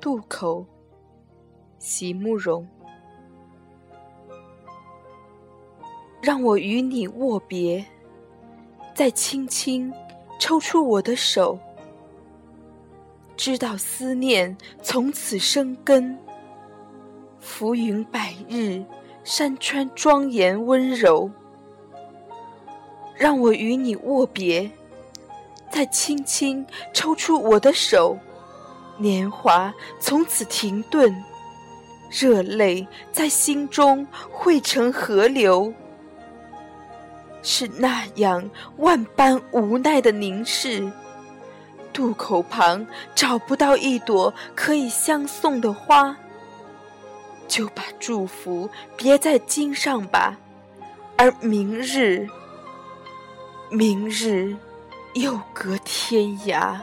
渡口，席慕容。让我与你握别，再轻轻抽出我的手，知道思念从此生根。浮云百日，山川庄严温柔。让我与你握别，再轻轻抽出我的手。年华从此停顿，热泪在心中汇成河流。是那样万般无奈的凝视，渡口旁找不到一朵可以相送的花，就把祝福别在襟上吧。而明日，明日又隔天涯。